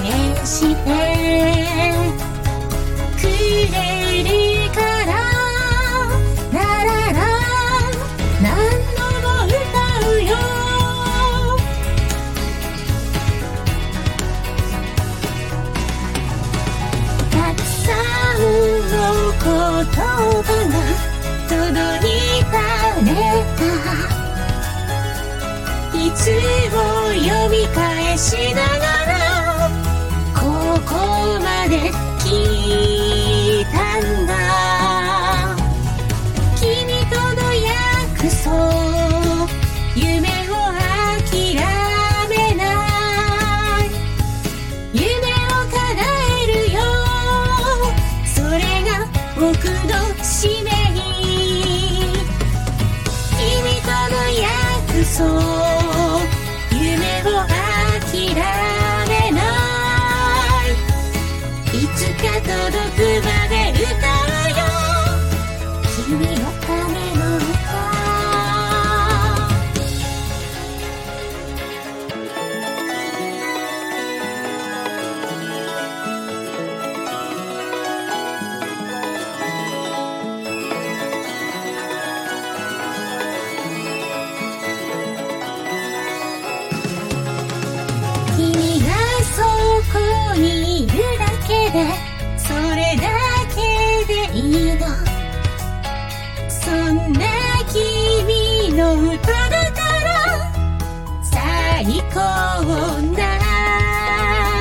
援してくれるからラララ何度も歌うよ。たくさんの言葉が届いたね。いつも読み返しながられだけでいいの。そんな君の歌だから最高な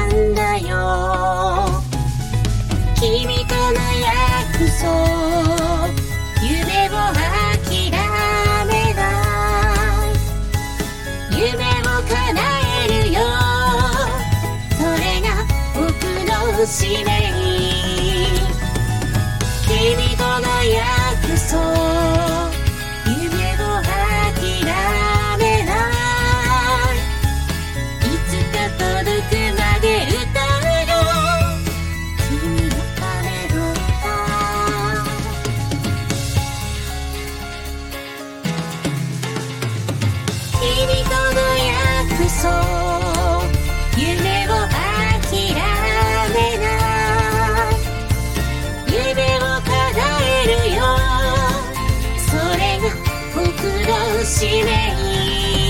んだよ。君との約束夢を諦めない。夢を叶えるよ。それが僕の使命。君との僕の使命